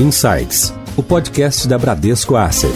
Insights, o podcast da Bradesco Asset.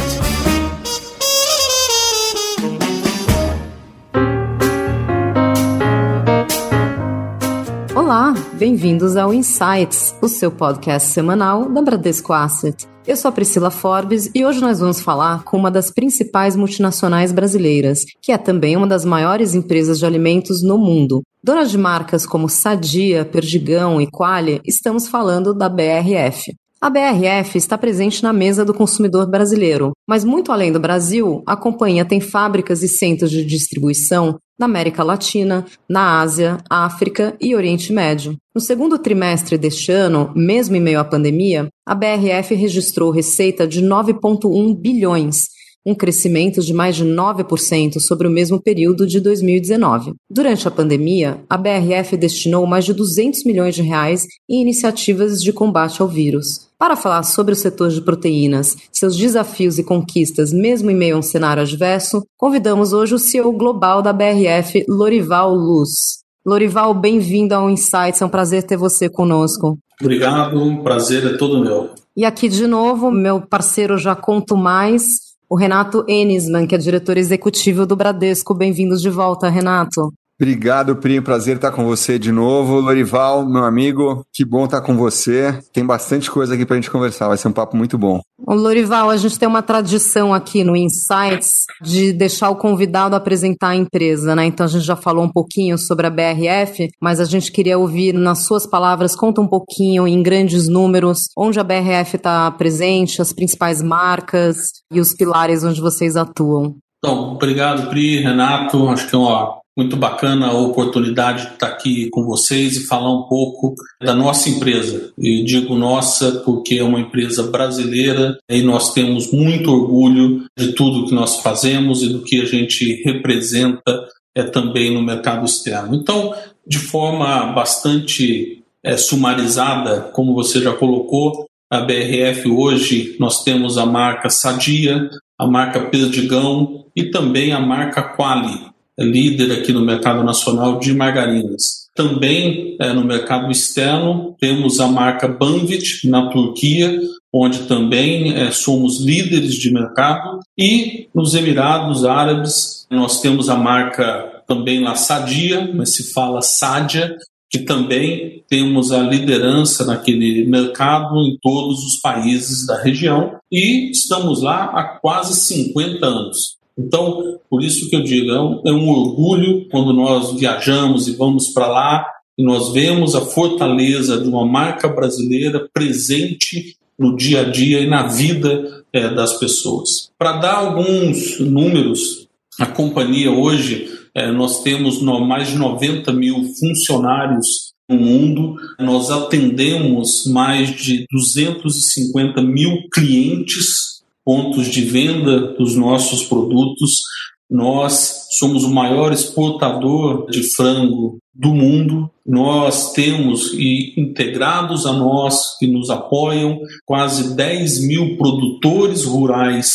Olá, bem-vindos ao Insights, o seu podcast semanal da Bradesco Asset. Eu sou a Priscila Forbes e hoje nós vamos falar com uma das principais multinacionais brasileiras, que é também uma das maiores empresas de alimentos no mundo. Dona de marcas como Sadia, Perdigão e Qualy, estamos falando da BRF. A BRF está presente na mesa do consumidor brasileiro, mas muito além do Brasil, a companhia tem fábricas e centros de distribuição na América Latina, na Ásia, África e Oriente Médio. No segundo trimestre deste ano, mesmo em meio à pandemia, a BRF registrou receita de 9,1 bilhões, um crescimento de mais de 9% sobre o mesmo período de 2019. Durante a pandemia, a BRF destinou mais de 200 milhões de reais em iniciativas de combate ao vírus. Para falar sobre o setor de proteínas, seus desafios e conquistas, mesmo em meio a um cenário adverso, convidamos hoje o CEO global da BRF, Lorival Luz. Lorival, bem-vindo ao Insights, é um prazer ter você conosco. Obrigado, um prazer é todo meu. E aqui de novo, meu parceiro já conto mais, o Renato Enisman, que é diretor executivo do Bradesco. Bem-vindos de volta, Renato. Obrigado, Pri. Prazer estar com você de novo. Lorival, meu amigo, que bom estar com você. Tem bastante coisa aqui para a gente conversar. Vai ser um papo muito bom. Ô, Lorival, a gente tem uma tradição aqui no Insights de deixar o convidado apresentar a empresa, né? Então a gente já falou um pouquinho sobre a BRF, mas a gente queria ouvir nas suas palavras, conta um pouquinho em grandes números, onde a BRF está presente, as principais marcas e os pilares onde vocês atuam. Então, obrigado, Pri, Renato. Acho que é uma muito bacana a oportunidade de estar aqui com vocês e falar um pouco da nossa empresa. E digo nossa porque é uma empresa brasileira e nós temos muito orgulho de tudo que nós fazemos e do que a gente representa é, também no mercado externo. Então, de forma bastante é, sumarizada, como você já colocou, a BRF hoje nós temos a marca Sadia, a marca Perdigão e também a marca Quali líder aqui no mercado nacional de margarinas. Também é, no mercado externo temos a marca Banvit na Turquia, onde também é, somos líderes de mercado, e nos Emirados Árabes nós temos a marca também lá Sadia, mas se fala Sadia, que também temos a liderança naquele mercado em todos os países da região e estamos lá há quase 50 anos. Então, por isso que eu digo, é um, é um orgulho quando nós viajamos e vamos para lá e nós vemos a fortaleza de uma marca brasileira presente no dia a dia e na vida é, das pessoas. Para dar alguns números, a companhia hoje, é, nós temos mais de 90 mil funcionários no mundo, nós atendemos mais de 250 mil clientes pontos de venda dos nossos produtos. Nós somos o maior exportador de frango do mundo. Nós temos e integrados a nós que nos apoiam quase 10 mil produtores rurais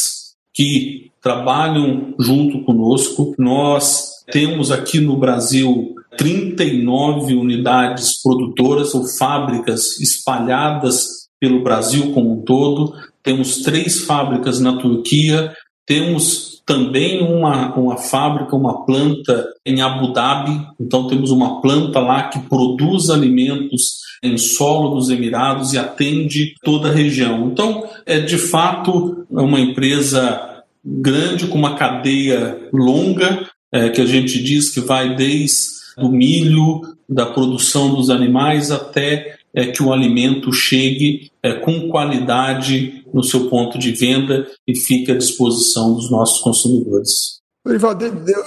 que trabalham junto conosco. Nós temos aqui no Brasil 39 unidades produtoras ou fábricas espalhadas pelo Brasil como um todo temos três fábricas na Turquia, temos também uma, uma fábrica, uma planta em Abu Dhabi, então temos uma planta lá que produz alimentos em solo dos Emirados e atende toda a região. Então, é de fato uma empresa grande com uma cadeia longa, é, que a gente diz que vai desde o milho, da produção dos animais até é, que o alimento chegue é, com qualidade no seu ponto de venda e fique à disposição dos nossos consumidores.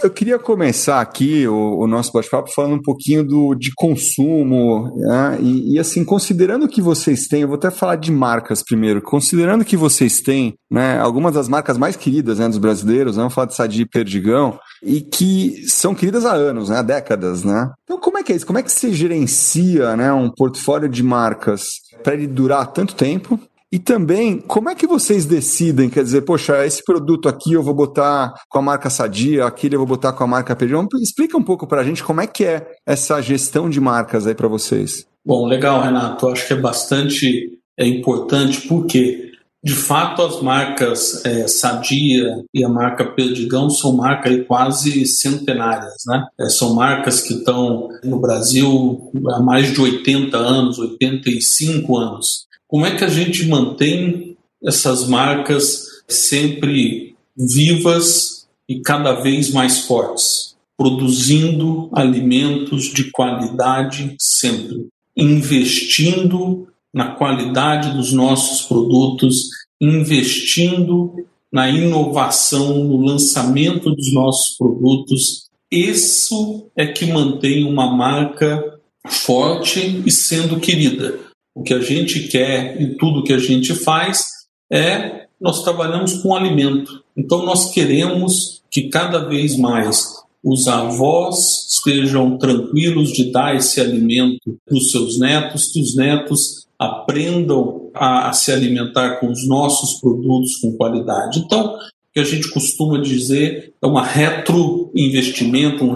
Eu queria começar aqui o, o nosso bate-papo falando um pouquinho do, de consumo, né? e, e, assim, considerando que vocês têm, eu vou até falar de marcas primeiro, considerando que vocês têm né, algumas das marcas mais queridas né, dos brasileiros, né, vamos falar de Sadi e Perdigão, e que são queridas há anos, né, há décadas, né? Então como é que é isso? Como é que se gerencia né, um portfólio de marcas para ele durar tanto tempo? E também, como é que vocês decidem? Quer dizer, poxa, esse produto aqui eu vou botar com a marca Sadia, aquele eu vou botar com a marca Perdigão. Explica um pouco para a gente como é que é essa gestão de marcas aí para vocês. Bom, legal, Renato. Acho que é bastante é importante porque de fato, as marcas é, Sadia e a marca Perdigão são marcas quase centenárias. Né? É, são marcas que estão no Brasil há mais de 80 anos, 85 anos. Como é que a gente mantém essas marcas sempre vivas e cada vez mais fortes? Produzindo alimentos de qualidade sempre, investindo na qualidade dos nossos produtos, investindo na inovação, no lançamento dos nossos produtos. Isso é que mantém uma marca forte e sendo querida. O que a gente quer e tudo que a gente faz é nós trabalhamos com alimento. Então nós queremos que cada vez mais os avós estejam tranquilos de dar esse alimento para os seus netos, que os netos aprendam a, a se alimentar com os nossos produtos com qualidade. Então, o que a gente costuma dizer é uma retroinvestimento, um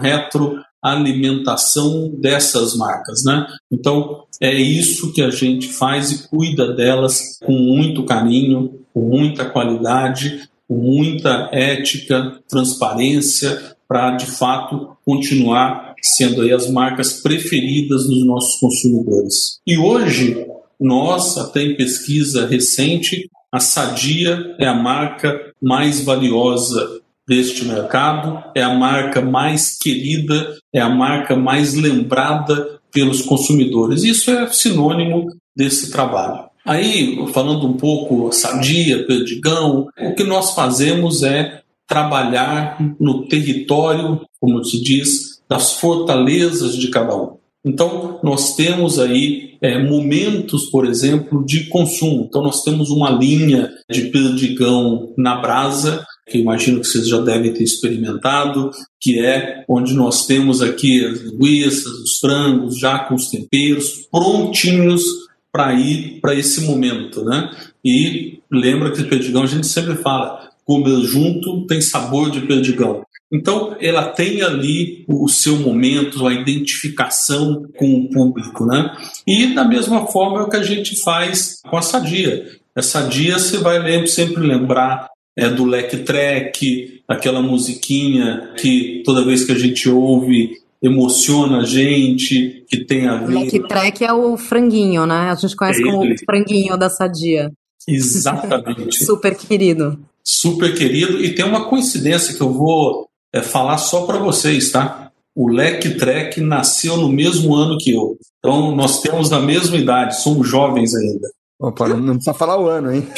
retroalimentação dessas marcas, né? Então, é isso que a gente faz e cuida delas com muito carinho, com muita qualidade, com muita ética, transparência, para de fato continuar sendo aí as marcas preferidas dos nossos consumidores. E hoje nós, até em pesquisa recente, a Sadia é a marca mais valiosa deste mercado, é a marca mais querida, é a marca mais lembrada pelos consumidores. Isso é sinônimo desse trabalho. Aí, falando um pouco Sadia, Perdigão, o que nós fazemos é trabalhar no território, como se diz, das fortalezas de cada um. Então, nós temos aí é, momentos, por exemplo, de consumo. Então, nós temos uma linha de perdigão na brasa, que imagino que vocês já devem ter experimentado, que é onde nós temos aqui as linguiças, os frangos, já com os temperos, prontinhos para ir para esse momento. Né? E lembra que o perdigão a gente sempre fala, comer junto tem sabor de perdigão. Então, ela tem ali o seu momento, a identificação com o público, né? E da mesma forma é o que a gente faz com a Sadia. A Sadia você vai sempre lembrar é, do Leque Trek, aquela musiquinha que toda vez que a gente ouve emociona a gente, que tem a ver. O Leque Trek é o franguinho, né? A gente conhece é como o franguinho da Sadia. Exatamente. Super querido. Super querido. E tem uma coincidência que eu vou é falar só para vocês, tá? O Leque Trek nasceu no mesmo ano que eu. Então, nós temos a mesma idade, somos jovens ainda. Opa, não, precisa falar o ano, hein?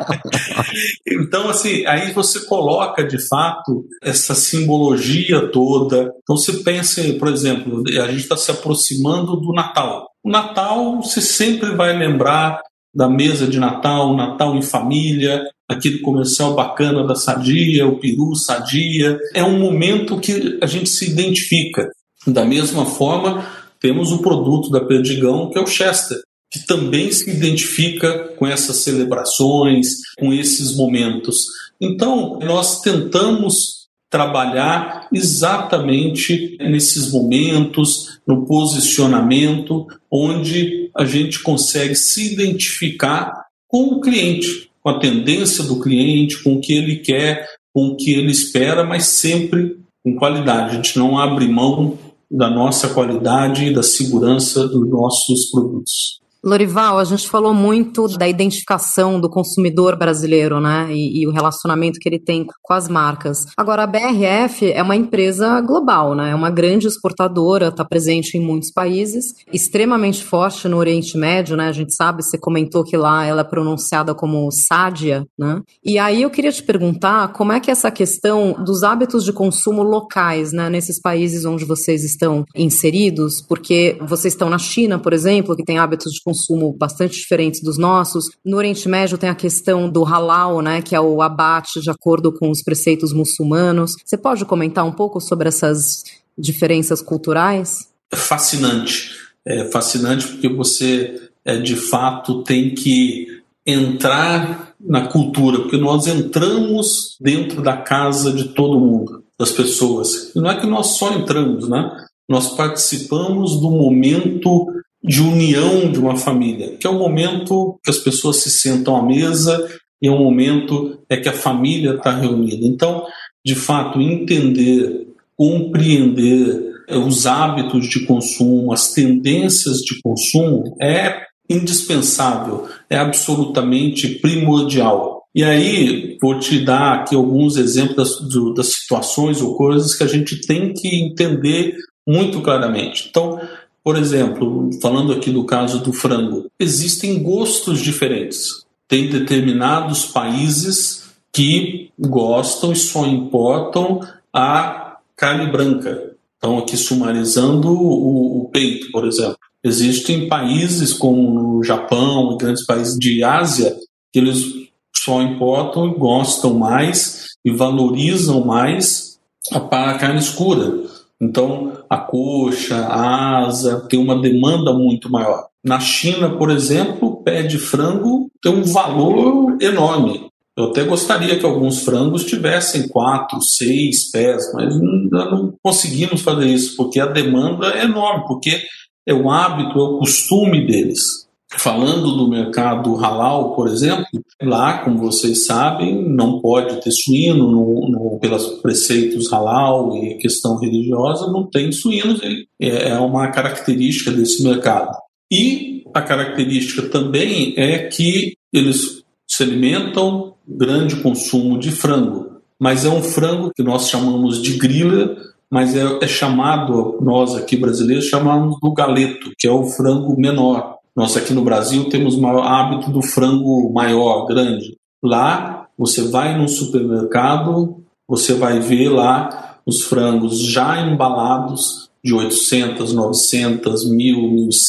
então, assim, aí você coloca de fato essa simbologia toda. Então, você pensa, por exemplo, a gente está se aproximando do Natal. O Natal, você sempre vai lembrar da mesa de Natal, Natal em família, aquele comercial bacana da Sadia, o peru Sadia. É um momento que a gente se identifica. Da mesma forma, temos o produto da Perdigão, que é o Chester, que também se identifica com essas celebrações, com esses momentos. Então, nós tentamos trabalhar exatamente nesses momentos, no posicionamento, onde a gente consegue se identificar com o cliente, com a tendência do cliente, com o que ele quer, com o que ele espera, mas sempre com qualidade. A gente não abre mão da nossa qualidade e da segurança dos nossos produtos. Lorival, a gente falou muito da identificação do consumidor brasileiro, né? E, e, o relacionamento que ele tem com as marcas. Agora, a BRF é uma empresa global, né? É uma grande exportadora, está presente em muitos países, extremamente forte no Oriente Médio, né? A gente sabe, você comentou que lá ela é pronunciada como Sádia, né? E aí eu queria te perguntar como é que é essa questão dos hábitos de consumo locais, né? Nesses países onde vocês estão inseridos, porque vocês estão na China, por exemplo, que tem hábitos de consumo bastante diferentes dos nossos. No Oriente Médio tem a questão do halal, né, que é o abate de acordo com os preceitos muçulmanos. Você pode comentar um pouco sobre essas diferenças culturais? É fascinante. É fascinante porque você, é, de fato, tem que entrar na cultura, porque nós entramos dentro da casa de todo mundo, das pessoas. E não é que nós só entramos, né? Nós participamos do momento de união de uma família, que é o momento que as pessoas se sentam à mesa e é o momento é que a família está reunida. Então, de fato, entender, compreender é, os hábitos de consumo, as tendências de consumo é indispensável, é absolutamente primordial. E aí, vou te dar aqui alguns exemplos das, das situações ou coisas que a gente tem que entender muito claramente. Então, por exemplo, falando aqui do caso do frango, existem gostos diferentes. Tem determinados países que gostam e só importam a carne branca. Então, aqui sumarizando o, o peito, por exemplo. Existem países como o Japão e grandes países de Ásia que eles só importam e gostam mais e valorizam mais a carne escura. Então, a coxa, a asa tem uma demanda muito maior. Na China, por exemplo, pé de frango tem um valor enorme. Eu até gostaria que alguns frangos tivessem quatro, seis pés, mas ainda não conseguimos fazer isso, porque a demanda é enorme, porque é o hábito, é o costume deles. Falando do mercado halal, por exemplo, lá, como vocês sabem, não pode ter suíno no, no, pelos preceitos halal e questão religiosa, não tem suínos, é, é uma característica desse mercado. E a característica também é que eles se alimentam grande consumo de frango, mas é um frango que nós chamamos de grila, mas é, é chamado, nós aqui brasileiros chamamos do galeto, que é o frango menor. Nós aqui no Brasil temos o hábito do frango maior, grande. Lá, você vai num supermercado, você vai ver lá os frangos já embalados de 800, 900, 1.000,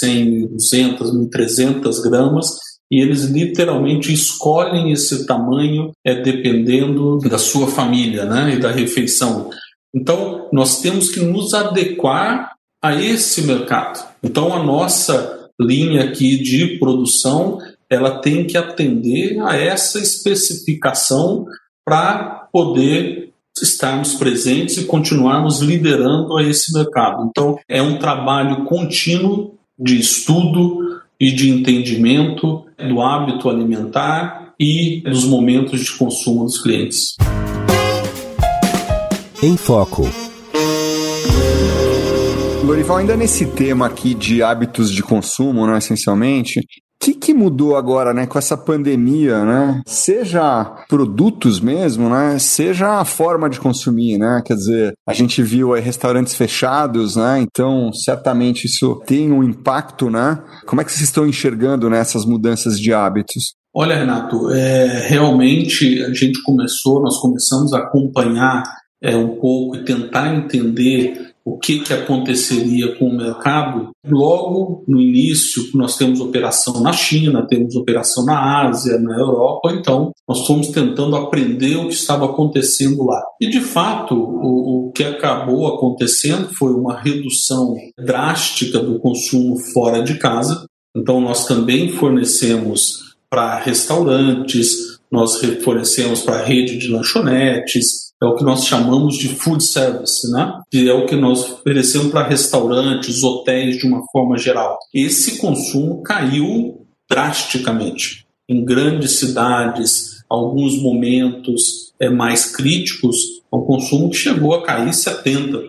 1.100, 1.200, 1.300 gramas e eles literalmente escolhem esse tamanho é dependendo da sua família, né, e da refeição. Então, nós temos que nos adequar a esse mercado. Então, a nossa linha aqui de produção, ela tem que atender a essa especificação para poder estarmos presentes e continuarmos liderando a esse mercado. Então, é um trabalho contínuo de estudo e de entendimento do hábito alimentar e dos momentos de consumo dos clientes. Em Foco. Lorival, ainda nesse tema aqui de hábitos de consumo, né, essencialmente, o que, que, mudou agora, né, com essa pandemia, né? Seja produtos mesmo, né? Seja a forma de consumir, né? Quer dizer, a gente viu aí restaurantes fechados, né? Então, certamente isso tem um impacto, né? Como é que vocês estão enxergando né, mudanças de hábitos? Olha, Renato, é, realmente a gente começou, nós começamos a acompanhar é, um pouco e tentar entender o que, que aconteceria com o mercado, logo no início nós temos operação na China, temos operação na Ásia, na Europa, então nós fomos tentando aprender o que estava acontecendo lá. E de fato, o, o que acabou acontecendo foi uma redução drástica do consumo fora de casa. Então nós também fornecemos para restaurantes, nós fornecemos para rede de lanchonetes, é o que nós chamamos de food service, né? que é o que nós oferecemos para restaurantes, hotéis de uma forma geral. Esse consumo caiu drasticamente. Em grandes cidades, alguns momentos é, mais críticos, o consumo chegou a cair 70%,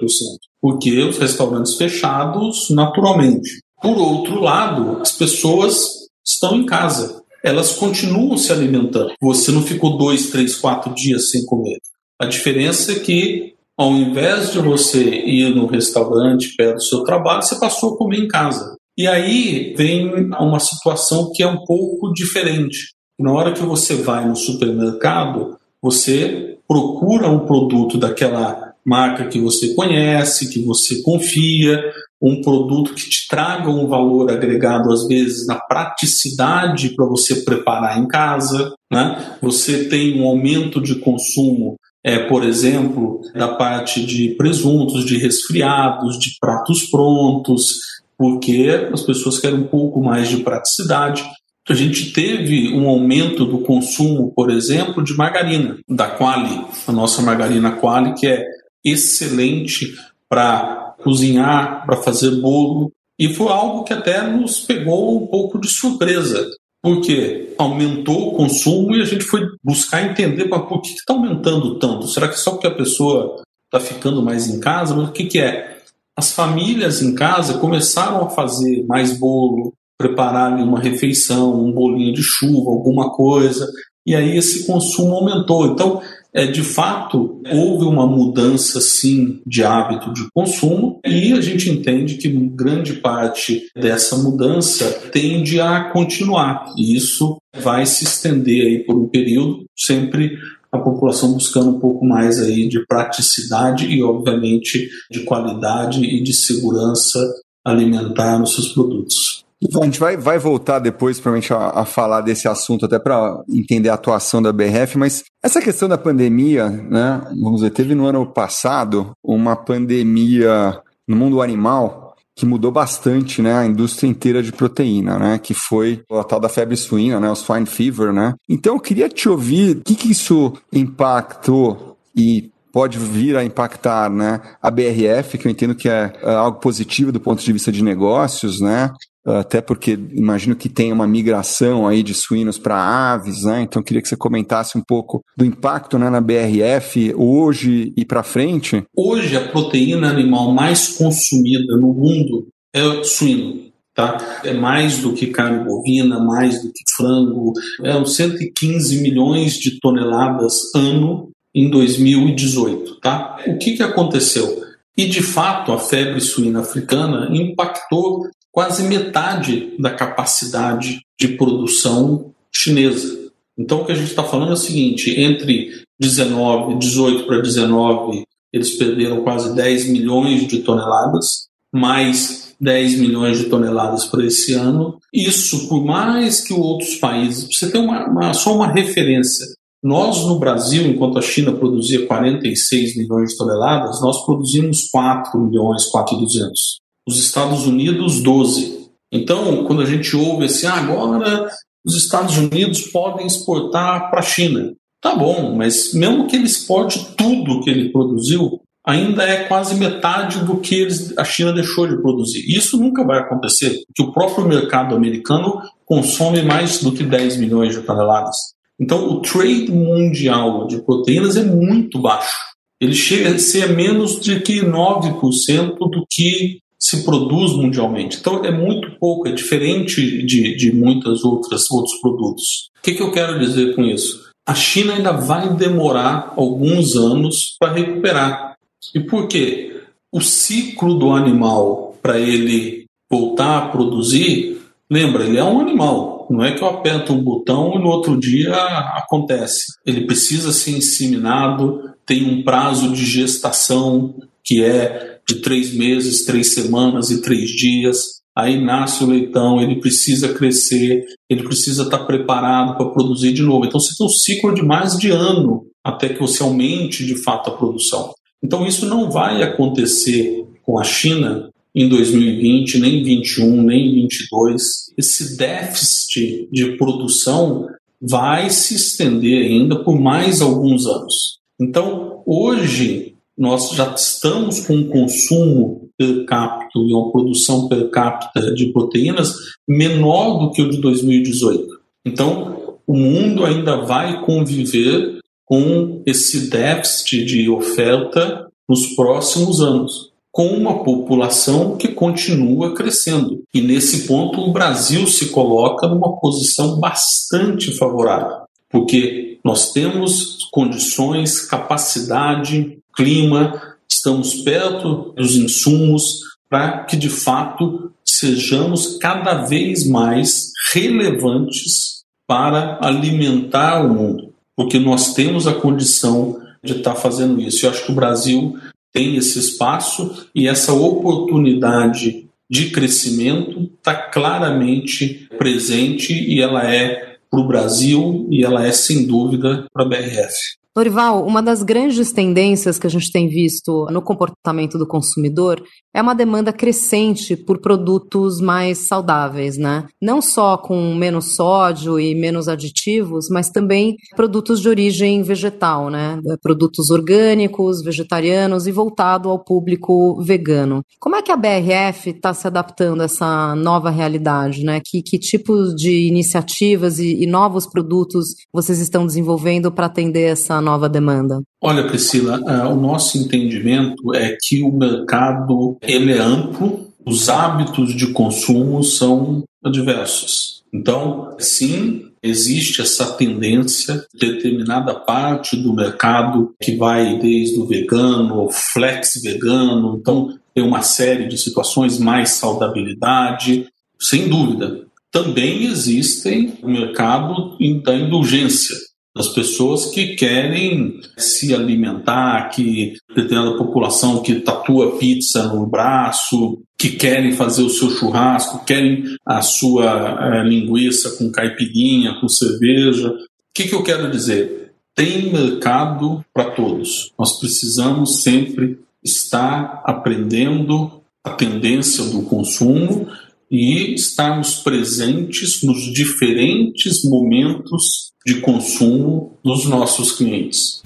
porque os restaurantes fechados naturalmente. Por outro lado, as pessoas estão em casa, elas continuam se alimentando. Você não ficou dois, três, quatro dias sem comer. A diferença é que, ao invés de você ir no restaurante perto do seu trabalho, você passou a comer em casa. E aí vem uma situação que é um pouco diferente. Na hora que você vai no supermercado, você procura um produto daquela marca que você conhece, que você confia, um produto que te traga um valor agregado, às vezes, na praticidade para você preparar em casa. Né? Você tem um aumento de consumo é, por exemplo, da parte de presuntos, de resfriados, de pratos prontos, porque as pessoas querem um pouco mais de praticidade. A gente teve um aumento do consumo, por exemplo, de margarina, da Quali, a nossa margarina Quali, que é excelente para cozinhar, para fazer bolo, E foi algo que até nos pegou um pouco de surpresa, porque aumentou o consumo e a gente foi buscar entender mas por que está aumentando tanto. Será que só porque a pessoa está ficando mais em casa? Mas o que, que é? As famílias em casa começaram a fazer mais bolo, preparar uma refeição, um bolinho de chuva, alguma coisa, e aí esse consumo aumentou. Então, é, de fato, houve uma mudança, sim, de hábito de consumo e a gente entende que grande parte dessa mudança tende a continuar. E isso vai se estender aí por um período, sempre a população buscando um pouco mais aí de praticidade e, obviamente, de qualidade e de segurança alimentar nos seus produtos. A gente vai, vai voltar depois provavelmente a, a falar desse assunto até para entender a atuação da BRF, mas essa questão da pandemia, né? Vamos ver, teve no ano passado uma pandemia no mundo animal que mudou bastante, né, a indústria inteira de proteína, né, que foi a tal da febre suína, né, os swine fever, né. Então eu queria te ouvir, o que que isso impactou e pode vir a impactar né, a BRF, que eu entendo que é, é algo positivo do ponto de vista de negócios, né? Até porque imagino que tem uma migração aí de suínos para aves, né? Então queria que você comentasse um pouco do impacto né, na BRF hoje e para frente. Hoje a proteína animal mais consumida no mundo é o suíno. Tá? É mais do que carne bovina, mais do que frango, é uns 115 milhões de toneladas ano em 2018. Tá? O que, que aconteceu? E de fato a febre suína africana impactou quase metade da capacidade de produção chinesa. Então, o que a gente está falando é o seguinte: entre 19, 18 para 19, eles perderam quase 10 milhões de toneladas, mais 10 milhões de toneladas para esse ano. Isso, por mais que outros países, você tem uma, uma, só uma referência. Nós, no Brasil, enquanto a China produzia 46 milhões de toneladas, nós produzimos 4 milhões, 4,200 os Estados Unidos 12. Então, quando a gente ouve assim, ah, agora os Estados Unidos podem exportar para a China. Tá bom, mas mesmo que ele exporte tudo que ele produziu, ainda é quase metade do que eles, a China deixou de produzir. Isso nunca vai acontecer, porque o próprio mercado americano consome mais do que 10 milhões de toneladas. Então, o trade mundial de proteínas é muito baixo. Ele chega a ser menos de que 9% do que se produz mundialmente. Então é muito pouco, é diferente de, de muitas outras outros produtos. O que, que eu quero dizer com isso? A China ainda vai demorar alguns anos para recuperar. E por quê? O ciclo do animal para ele voltar a produzir, lembra, ele é um animal. Não é que eu aperto um botão e no outro dia acontece. Ele precisa ser inseminado, tem um prazo de gestação que é de três meses, três semanas e três dias. Aí nasce o leitão, ele precisa crescer, ele precisa estar preparado para produzir de novo. Então você tem um ciclo de mais de ano até que você aumente de fato a produção. Então isso não vai acontecer com a China em 2020, nem 21, nem 22. Esse déficit de produção vai se estender ainda por mais alguns anos. Então, hoje, nós já estamos com um consumo per capita e uma produção per capita de proteínas menor do que o de 2018. Então, o mundo ainda vai conviver com esse déficit de oferta nos próximos anos, com uma população que continua crescendo. E nesse ponto, o Brasil se coloca numa posição bastante favorável, porque nós temos condições, capacidade, clima, estamos perto dos insumos para que de fato sejamos cada vez mais relevantes para alimentar o mundo, porque nós temos a condição de estar fazendo isso. Eu acho que o Brasil tem esse espaço e essa oportunidade de crescimento está claramente presente e ela é para o Brasil e ela é sem dúvida para a BRF. Norival, uma das grandes tendências que a gente tem visto no comportamento do consumidor é uma demanda crescente por produtos mais saudáveis, né? Não só com menos sódio e menos aditivos, mas também produtos de origem vegetal, né? Produtos orgânicos, vegetarianos e voltado ao público vegano. Como é que a BRF está se adaptando a essa nova realidade, né? Que, que tipo de iniciativas e, e novos produtos vocês estão desenvolvendo para atender essa nova demanda? Olha, Priscila, uh, o nosso entendimento é que o mercado ele é amplo, os hábitos de consumo são diversos. Então, sim, existe essa tendência, determinada parte do mercado que vai desde o vegano, ao flex vegano, então tem uma série de situações mais saudabilidade, sem dúvida. Também existem o mercado da indulgência, das pessoas que querem se alimentar, que determinada população que tatua pizza no braço, que querem fazer o seu churrasco, querem a sua é, linguiça com caipirinha, com cerveja. O que, que eu quero dizer? Tem mercado para todos. Nós precisamos sempre estar aprendendo a tendência do consumo e estarmos presentes nos diferentes momentos de consumo dos nossos clientes.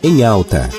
Em alta.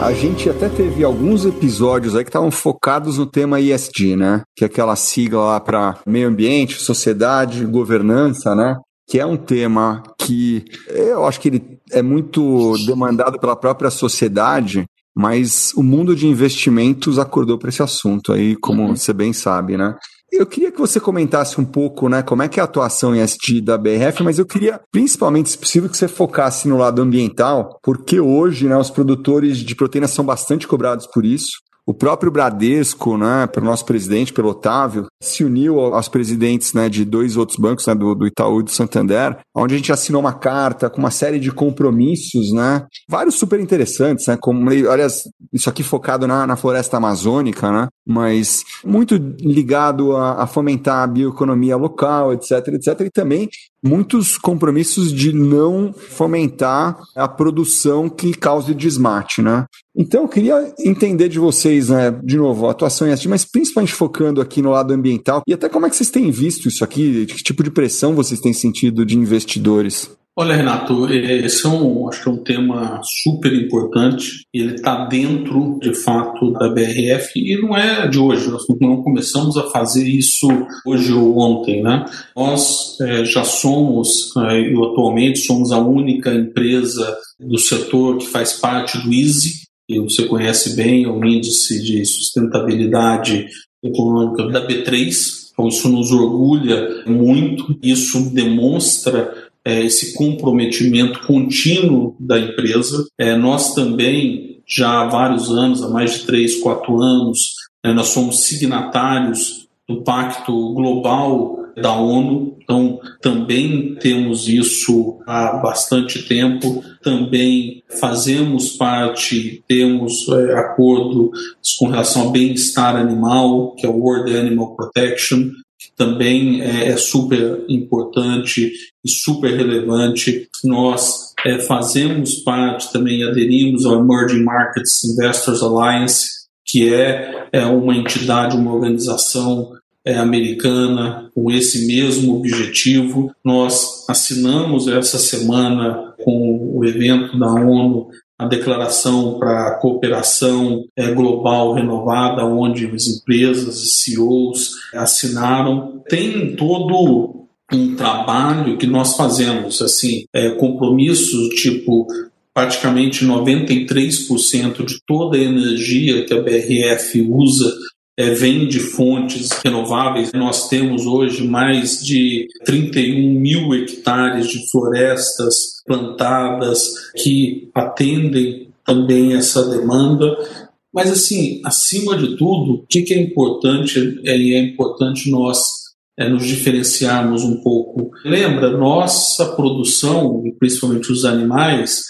A gente até teve alguns episódios aí que estavam focados no tema ISD, né? Que é aquela sigla lá para meio ambiente, sociedade, governança, né? Que é um tema que eu acho que ele é muito demandado pela própria sociedade mas o mundo de investimentos acordou para esse assunto aí, como uhum. você bem sabe, né? Eu queria que você comentasse um pouco, né, como é que é a atuação em ST da BRF, mas eu queria, principalmente, se possível, que você focasse no lado ambiental, porque hoje, né, os produtores de proteína são bastante cobrados por isso. O próprio Bradesco, né, pelo nosso presidente, pelo Otávio, se uniu aos presidentes né, de dois outros bancos, né, do, do Itaú e do Santander, onde a gente assinou uma carta com uma série de compromissos, né, vários super interessantes, né, como, olha, isso aqui focado na, na floresta amazônica, né, mas muito ligado a, a fomentar a bioeconomia local, etc, etc, e também muitos compromissos de não fomentar a produção que cause desmate, né? Então, eu queria entender de vocês, né, de novo, a atuação em mas principalmente focando aqui no lado ambiental, e até como é que vocês têm visto isso aqui, que tipo de pressão vocês têm sentido de investidores? Olha, Renato, esse é um, acho que é um tema super importante ele está dentro, de fato, da BRF e não é de hoje. Nós não começamos a fazer isso hoje ou ontem, né? Nós é, já somos, é, e atualmente somos a única empresa do setor que faz parte do EASY, que você conhece bem, é o índice de sustentabilidade econômica da B3. Então, isso nos orgulha muito, isso demonstra é, esse comprometimento contínuo da empresa. É, nós também, já há vários anos, há mais de três, quatro anos, é, nós somos signatários do Pacto Global da ONU, então também temos isso há bastante tempo, também fazemos parte, temos é, acordos com relação ao bem-estar animal, que é o World Animal Protection, também é, é super importante e super relevante. Nós é, fazemos parte também, aderimos ao Emerging Markets Investors Alliance, que é, é uma entidade, uma organização é, americana com esse mesmo objetivo. Nós assinamos essa semana com o evento da ONU a declaração para a cooperação é, global renovada, onde as empresas e CEOs assinaram, tem todo um trabalho que nós fazemos, assim, é, compromissos tipo praticamente 93% de toda a energia que a BRF usa é, vem de fontes renováveis. Nós temos hoje mais de 31 mil hectares de florestas plantadas que atendem também essa demanda. Mas, assim, acima de tudo, o que, é importante? É, é importante nós é, nos diferenciarmos um pouco. Lembra, nossa produção, principalmente os animais,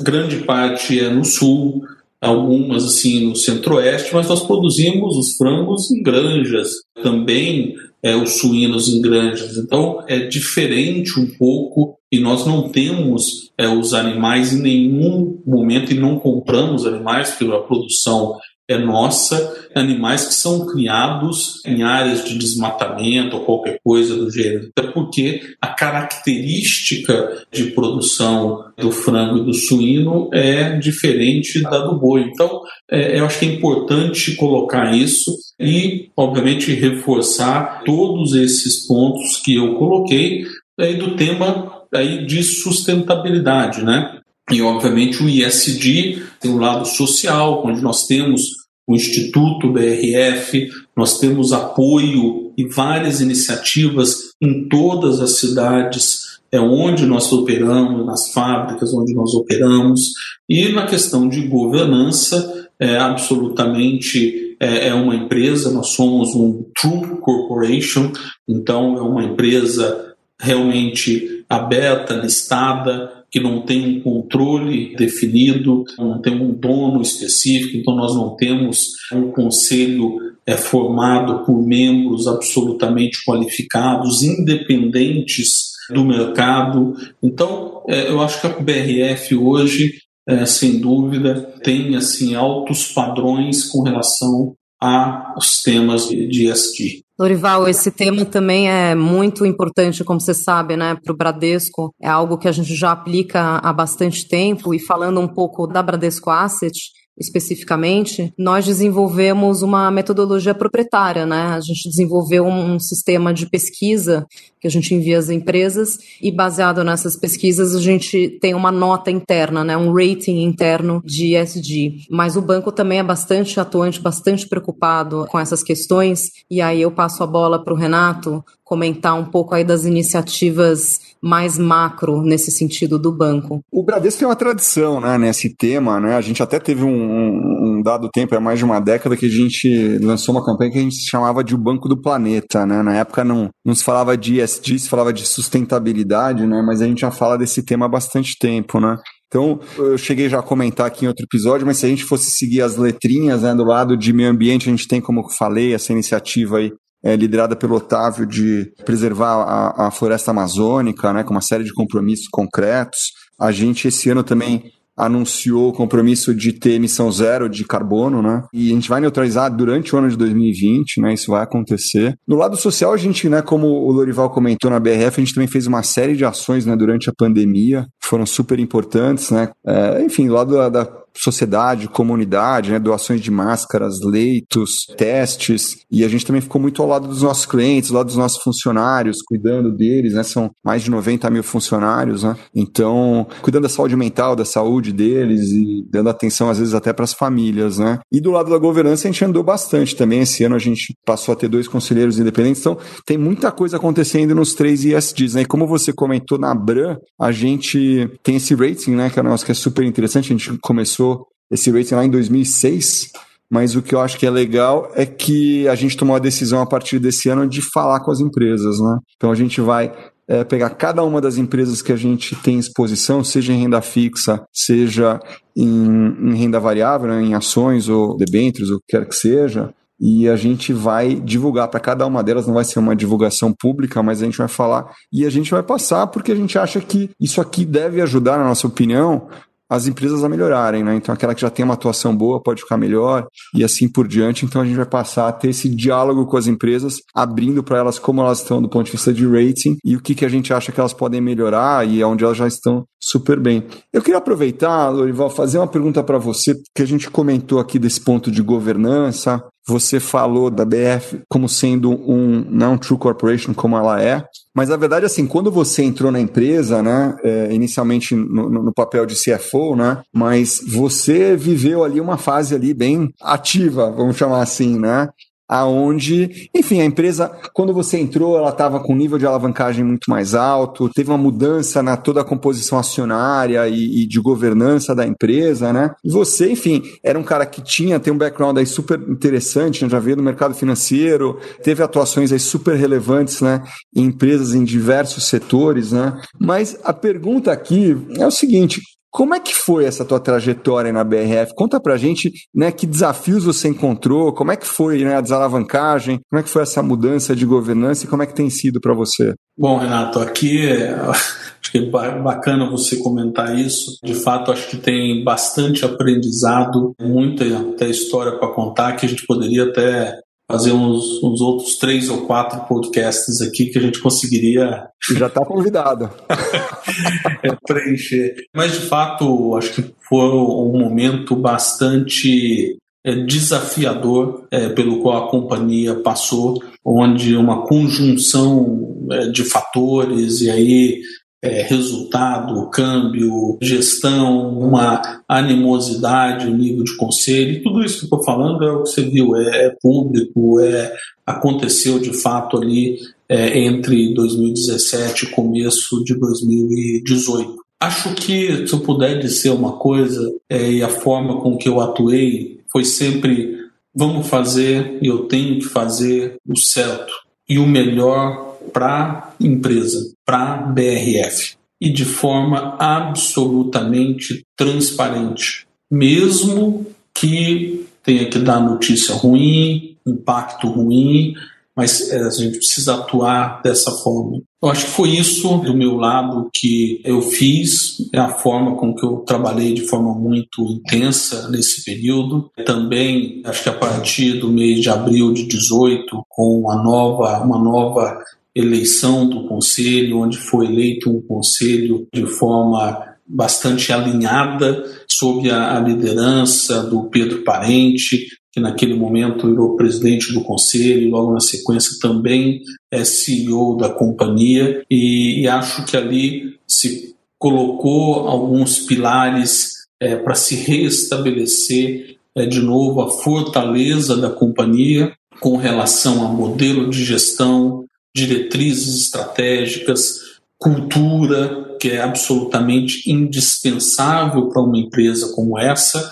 grande parte é no sul, algumas assim no centro-oeste, mas nós produzimos os frangos em granjas, também é, os suínos em granjas. Então é diferente um pouco e nós não temos é, os animais em nenhum momento e não compramos animais, porque a produção é nossa, animais que são criados em áreas de desmatamento ou qualquer coisa do gênero. Até porque a característica de produção do frango e do suíno é diferente da do boi. Então, é, eu acho que é importante colocar isso e, obviamente, reforçar todos esses pontos que eu coloquei aí do tema aí de sustentabilidade, né? E, obviamente, o ISD tem um lado social, onde nós temos o Instituto BRF, nós temos apoio e várias iniciativas em todas as cidades é onde nós operamos, nas fábricas onde nós operamos, e na questão de governança, é absolutamente é, é uma empresa, nós somos um True Corporation, então é uma empresa realmente aberta, listada, que não tem um controle definido, não tem um dono específico, então nós não temos um conselho é, formado por membros absolutamente qualificados, independentes do mercado. Então, é, eu acho que a BRF hoje, é, sem dúvida, tem assim altos padrões com relação aos temas de ESG. Lorival, esse tema também é muito importante, como você sabe, né, para o Bradesco. É algo que a gente já aplica há bastante tempo. E falando um pouco da Bradesco Asset, especificamente, nós desenvolvemos uma metodologia proprietária, né? A gente desenvolveu um sistema de pesquisa que a gente envia às empresas e baseado nessas pesquisas a gente tem uma nota interna, né? Um rating interno de ESG. Mas o banco também é bastante atuante, bastante preocupado com essas questões e aí eu passo a bola para o Renato comentar um pouco aí das iniciativas mais macro nesse sentido do banco. O Bradesco tem uma tradição né, nesse tema, né? A gente até teve um, um dado tempo, há mais de uma década, que a gente lançou uma campanha que a gente chamava de o Banco do Planeta, né? Na época não, não se falava de ESG, se falava de sustentabilidade, né? Mas a gente já fala desse tema há bastante tempo, né? Então, eu cheguei já a comentar aqui em outro episódio, mas se a gente fosse seguir as letrinhas, né, do lado de meio ambiente, a gente tem, como eu falei, essa iniciativa aí é, liderada pelo Otávio de preservar a, a floresta amazônica, né, com uma série de compromissos concretos. A gente esse ano também anunciou o compromisso de ter emissão zero de carbono, né? E a gente vai neutralizar durante o ano de 2020, né? Isso vai acontecer. No lado social, a gente, né, como o Lorival comentou na BRF, a gente também fez uma série de ações, né, durante a pandemia, foram super importantes, né? É, enfim, do lado da, da sociedade, comunidade, né, doações de máscaras, leitos, testes, e a gente também ficou muito ao lado dos nossos clientes, ao lado dos nossos funcionários, cuidando deles, né, são mais de 90 mil funcionários, né, então, cuidando da saúde mental, da saúde deles e dando atenção, às vezes, até para as famílias, né. E do lado da governança, a gente andou bastante também, esse ano a gente passou a ter dois conselheiros independentes, então, tem muita coisa acontecendo nos três ISDs, né, e como você comentou na Bran, a gente tem esse rating, né, que é um negócio que é super interessante, a gente começou esse rating lá em 2006, mas o que eu acho que é legal é que a gente tomou a decisão a partir desse ano de falar com as empresas, né? Então a gente vai é, pegar cada uma das empresas que a gente tem exposição, seja em renda fixa, seja em, em renda variável, né, em ações ou debêntures, o que quer que seja, e a gente vai divulgar para cada uma delas, não vai ser uma divulgação pública, mas a gente vai falar e a gente vai passar porque a gente acha que isso aqui deve ajudar, na nossa opinião, as empresas a melhorarem, né? Então aquela que já tem uma atuação boa pode ficar melhor e assim por diante. Então a gente vai passar a ter esse diálogo com as empresas, abrindo para elas como elas estão do ponto de vista de rating e o que, que a gente acha que elas podem melhorar e onde elas já estão super bem. Eu queria aproveitar, Lorival, fazer uma pergunta para você, que a gente comentou aqui desse ponto de governança, você falou da BF como sendo um não true corporation como ela é, mas a verdade assim, quando você entrou na empresa, né, é, inicialmente no, no, papel de CFO, né, mas você viveu ali uma fase ali bem ativa, vamos chamar assim, né, aonde, enfim, a empresa, quando você entrou, ela estava com um nível de alavancagem muito mais alto, teve uma mudança na toda a composição acionária e, e, de governança da empresa, né? E você, enfim, era um cara que tinha, tem um background aí super interessante, né? já veio no mercado financeiro, teve atuações aí super relevantes, né? Em empresas em diversos setores, né? Mas a pergunta aqui é o seguinte, Como é que foi essa tua trajetória na BRF? Conta pra gente, né, que desafios você encontrou, como é que foi né, a desalavancagem, como é que foi essa mudança de governança e como é que tem sido para você? Bom, Renato, aqui acho que é bacana você comentar isso. De fato, acho que tem bastante aprendizado, muita até história para contar que a gente poderia até fazer uns, uns, outros três ou quatro podcasts aqui que a gente conseguiria. Já está convidado. é, preencher. Mas, de fato, acho que foi um momento bastante é, desafiador é, pelo qual a companhia passou, onde uma conjunção é, de fatores e aí é, resultado, câmbio, gestão, uma animosidade, nível de conselho, tudo isso que estou falando é o que você viu, é, é público, é, aconteceu de fato ali é, entre 2017 e começo de 2018. Acho que, se eu puder dizer uma coisa, é, e a forma com que eu atuei foi sempre vamos fazer e eu tenho que fazer o certo e o melhor para a empresa, para a BRF, e de forma absolutamente transparente, mesmo que tenha que dar notícia ruim, impacto ruim, mas é, a gente precisa atuar dessa forma. Eu acho que foi isso do meu lado que eu fiz, é a forma com que eu trabalhei de forma muito intensa nesse período. Também, acho que a partir do mês de abril de 18, com uma nova, uma nova eleição do conselho, onde foi eleito um conselho de forma bastante alinhada sob a, liderança do Pedro Parente, que naquele momento virou presidente do conselho, logo na sequência também é CEO da companhia, e, e acho que ali se colocou alguns pilares é, para se restabelecer é, de novo a fortaleza da companhia com relação a modelo de gestão, diretrizes estratégicas, cultura, que é absolutamente indispensável para uma empresa como essa.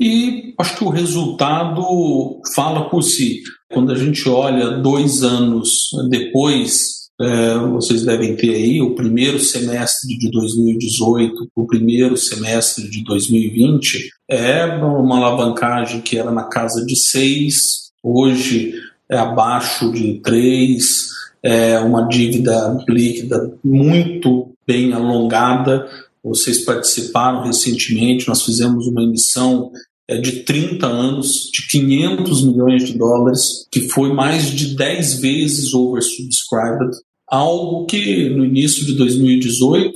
E acho que o resultado fala por si. Quando a gente olha dois anos depois, é, vocês devem ter aí o primeiro semestre de 2018, o primeiro semestre de 2020, é uma alavancagem que era na casa de seis, hoje é abaixo de três é uma dívida líquida muito bem alongada. Vocês participaram recentemente, nós fizemos uma emissão é, de 30 anos, de 500 milhões de dólares, que foi mais de 10 vezes oversubscribed, algo que no início de 2018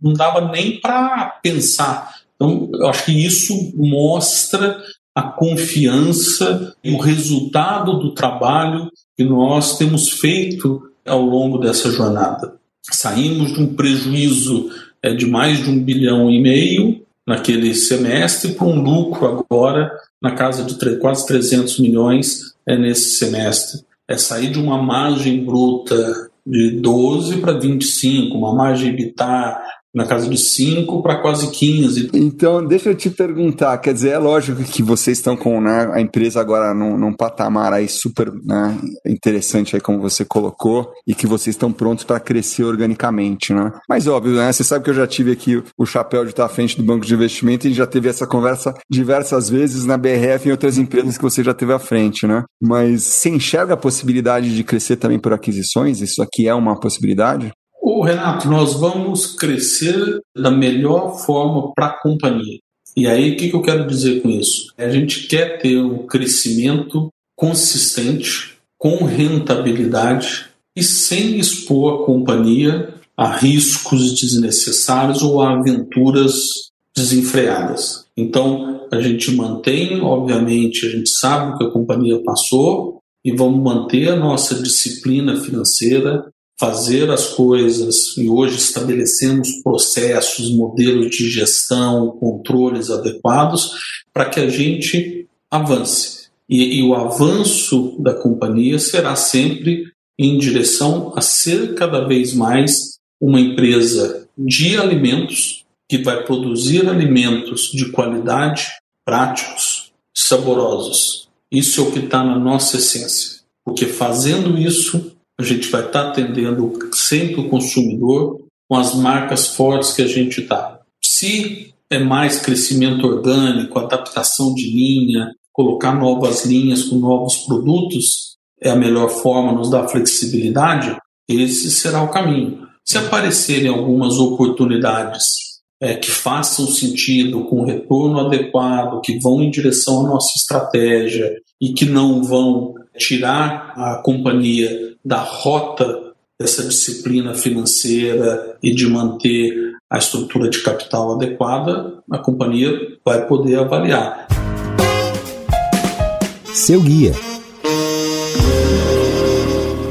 não dava nem para pensar. Então, eu acho que isso mostra a confiança e o resultado do trabalho que nós temos feito ao longo dessa jornada. Saímos de um prejuízo é, de mais de um bilhão e meio naquele semestre para um lucro agora na casa de quase 300 milhões é, nesse semestre. É sair de uma margem bruta de 12 para 25, uma margem EBITDA na casa de 5 para quase 15. Então, deixa eu te perguntar, quer dizer, é lógico que vocês estão com né, a empresa agora num, num patamar aí super né, interessante aí como você colocou e que vocês estão prontos para crescer organicamente, né? Mas óbvio, né? Você sabe que eu já tive aqui o chapéu de estar à frente do banco de investimento e já teve essa conversa diversas vezes na BRF e em outras empresas que você já teve à frente, né? Mas você enxerga a possibilidade de crescer também por aquisições? Isso aqui é uma possibilidade? O Renato, nós vamos crescer da melhor forma para a companhia. E aí, o que, que eu quero dizer com isso? A gente quer ter um crescimento consistente, com rentabilidade e sem expor a companhia a riscos desnecessários ou a aventuras desenfreadas. Então, a gente mantém, obviamente, a gente sabe o que a companhia passou e vamos manter a nossa disciplina financeira, fazer as coisas e hoje estabelecemos processos, modelos de gestão, controles adequados para que a gente avance. E, e, o avanço da companhia será sempre em direção a ser cada vez mais uma empresa de alimentos que vai produzir alimentos de qualidade, práticos, saborosos. Isso é o que está na nossa essência. Porque fazendo isso, a gente vai estar tá atendendo sempre o consumidor com as marcas fortes que a gente está. Se é mais crescimento orgânico, adaptação de linha, colocar novas linhas com novos produtos, é a melhor forma, nos dá flexibilidade, esse será o caminho. Se aparecerem algumas oportunidades é, que façam sentido, com retorno adequado, que vão em direção à nossa estratégia e que não vão tirar a companhia da rota dessa disciplina financeira e de manter a estrutura de capital adequada, a companhia vai poder avaliar. Seu guia.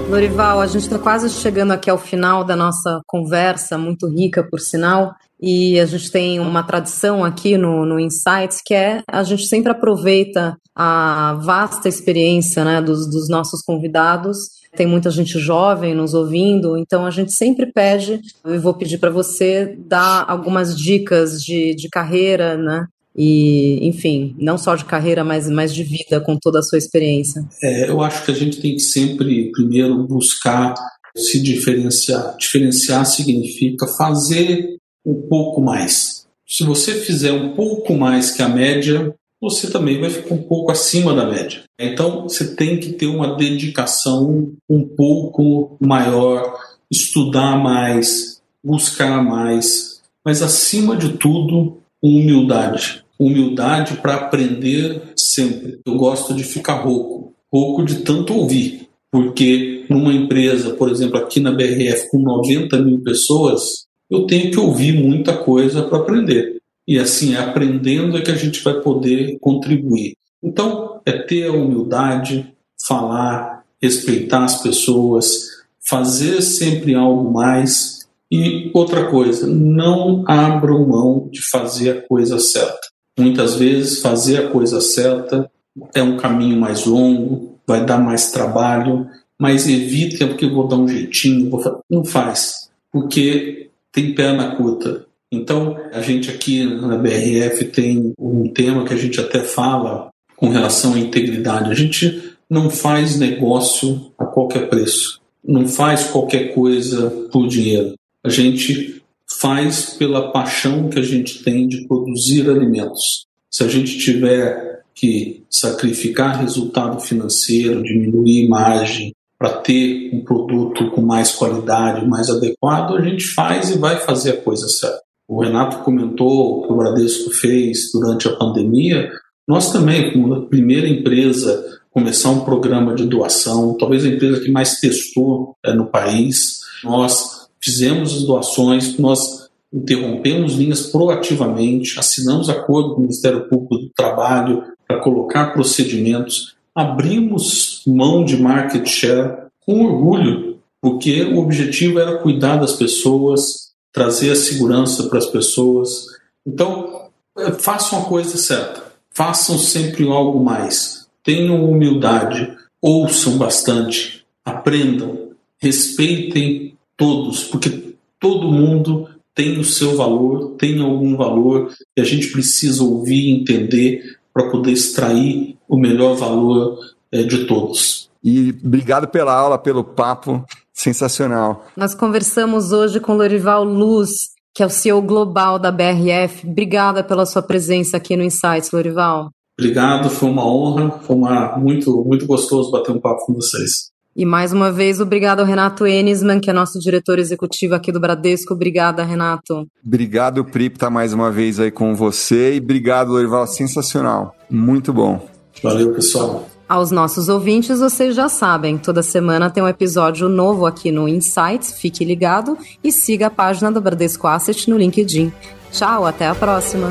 Lorival, a gente está quase chegando aqui ao final da nossa conversa, muito rica, por sinal. E a gente tem uma tradição aqui no, no Insights que é a gente sempre aproveita a vasta experiência né, dos, dos nossos convidados. Tem muita gente jovem nos ouvindo, então a gente sempre pede, eu vou pedir para você dar algumas dicas de, de carreira, né? E, enfim, não só de carreira, mas, mas de vida, com toda a sua experiência. É, eu acho que a gente tem que sempre, primeiro, buscar se diferenciar. Diferenciar significa fazer um pouco mais. Se você fizer um pouco mais que a média, você também vai ficar um pouco acima da média. Então, você tem que ter uma dedicação um pouco maior, estudar mais, buscar mais, mas acima de tudo, humildade. Humildade para aprender sempre. Eu gosto de ficar rouco, rouco de tanto ouvir, porque numa empresa, por exemplo, aqui na BRF, com 90 mil pessoas, eu tenho que ouvir muita coisa para aprender. E assim, é aprendendo é que a gente vai poder contribuir. Então, é ter a humildade, falar, respeitar as pessoas, fazer sempre algo mais. E outra coisa, não abram mão de fazer a coisa certa. Muitas vezes, fazer a coisa certa é um caminho mais longo, vai dar mais trabalho, mas evite, porque eu vou dar um jeitinho, vou... não faz. Porque tem perna curta. Então, a gente aqui na BRF tem um tema que a gente até fala com relação à integridade. A gente não faz negócio a qualquer preço, não faz qualquer coisa por dinheiro. A gente faz pela paixão que a gente tem de produzir alimentos. Se a gente tiver que sacrificar resultado financeiro, diminuir margem, para ter um produto com mais qualidade, mais adequado, a gente faz e vai fazer a coisa certa. O Renato comentou que o Bradesco fez durante a pandemia. Nós também, como a primeira empresa, começar um programa de doação, talvez a empresa que mais testou é, no país. Nós fizemos as doações, nós interrompemos linhas proativamente, assinamos acordo com o Ministério Público do Trabalho para colocar procedimentos abrimos mão de market share com orgulho, porque o objetivo era cuidar das pessoas, trazer a segurança para as pessoas. Então, é, façam a coisa certa, façam sempre algo mais, tenham humildade, ouçam bastante, aprendam, respeitem todos, porque todo mundo tem o seu valor, tem algum valor e a gente precisa ouvir entender para poder extrair o melhor valor é, de todos. E obrigado pela aula, pelo papo sensacional. Nós conversamos hoje com Lorival Luz, que é o CEO global da BRF. Obrigada pela sua presença aqui no Insights, Lorival. Obrigado, foi uma honra, foi uma, muito, muito gostoso bater um papo com vocês. E mais uma vez, obrigado ao Renato Enisman, que é nosso diretor executivo aqui do Bradesco. Obrigada, Renato. Obrigado, Pri, por estar mais uma vez aí com você. E obrigado, Lorival, sensacional. Muito bom. Valeu, pessoal. Aos nossos ouvintes, vocês já sabem, toda semana tem um episódio novo aqui no Insights. Fique ligado e siga a página do Bradesco Asset no LinkedIn. Tchau, até a próxima.